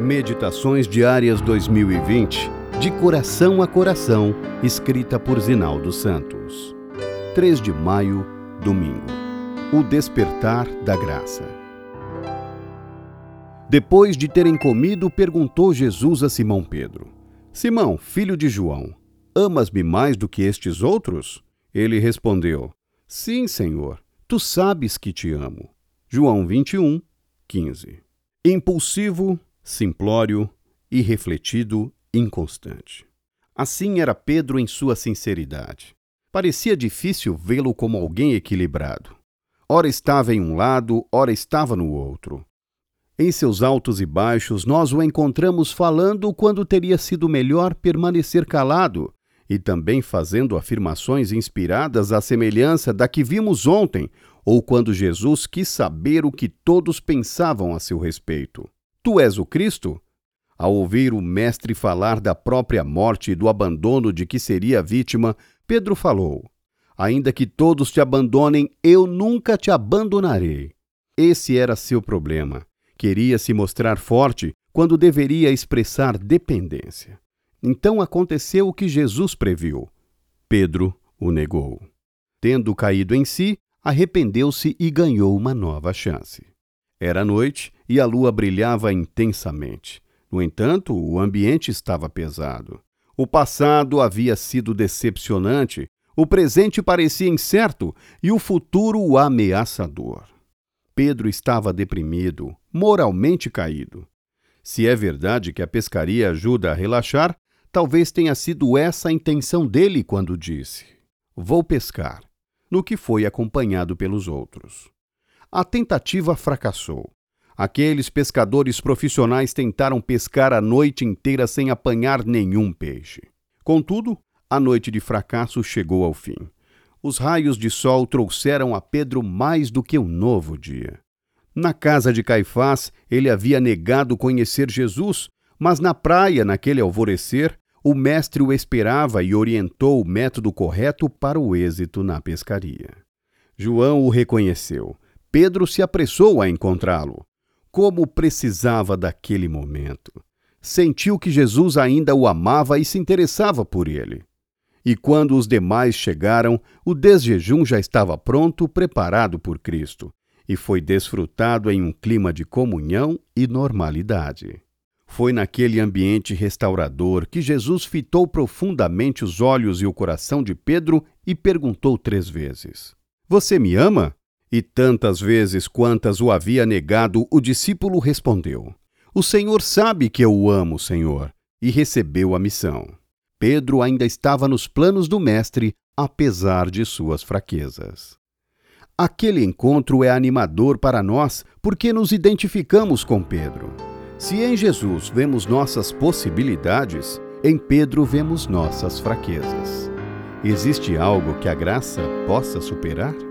Meditações Diárias 2020, de coração a coração, escrita por Zinaldo Santos. 3 de maio, domingo. O despertar da graça. Depois de terem comido, perguntou Jesus a Simão Pedro: Simão, filho de João, amas-me mais do que estes outros? Ele respondeu: Sim, Senhor, tu sabes que te amo. João 21, 15. Impulsivo, simplório, irrefletido, inconstante. Assim era Pedro em sua sinceridade. Parecia difícil vê-lo como alguém equilibrado. Ora estava em um lado, ora estava no outro. Em seus altos e baixos, nós o encontramos falando quando teria sido melhor permanecer calado, e também fazendo afirmações inspiradas à semelhança da que vimos ontem, ou quando Jesus quis saber o que todos pensavam a seu respeito. Tu és o Cristo? Ao ouvir o Mestre falar da própria morte e do abandono de que seria vítima, Pedro falou: Ainda que todos te abandonem, eu nunca te abandonarei. Esse era seu problema. Queria se mostrar forte quando deveria expressar dependência. Então aconteceu o que Jesus previu. Pedro o negou. Tendo caído em si, arrependeu-se e ganhou uma nova chance. Era noite e a lua brilhava intensamente. No entanto, o ambiente estava pesado. O passado havia sido decepcionante, o presente parecia incerto e o futuro ameaçador. Pedro estava deprimido, moralmente caído. Se é verdade que a pescaria ajuda a relaxar, talvez tenha sido essa a intenção dele quando disse: Vou pescar, no que foi acompanhado pelos outros. A tentativa fracassou. Aqueles pescadores profissionais tentaram pescar a noite inteira sem apanhar nenhum peixe. Contudo, a noite de fracasso chegou ao fim. Os raios de sol trouxeram a Pedro mais do que um novo dia. Na casa de Caifás, ele havia negado conhecer Jesus, mas na praia, naquele alvorecer, o mestre o esperava e orientou o método correto para o êxito na pescaria. João o reconheceu. Pedro se apressou a encontrá-lo. Como precisava daquele momento! Sentiu que Jesus ainda o amava e se interessava por ele. E quando os demais chegaram, o desjejum já estava pronto, preparado por Cristo, e foi desfrutado em um clima de comunhão e normalidade. Foi naquele ambiente restaurador que Jesus fitou profundamente os olhos e o coração de Pedro e perguntou três vezes: Você me ama? E tantas vezes quantas o havia negado, o discípulo respondeu: O Senhor sabe que eu o amo, Senhor, e recebeu a missão. Pedro ainda estava nos planos do Mestre, apesar de suas fraquezas. Aquele encontro é animador para nós porque nos identificamos com Pedro. Se em Jesus vemos nossas possibilidades, em Pedro vemos nossas fraquezas. Existe algo que a graça possa superar?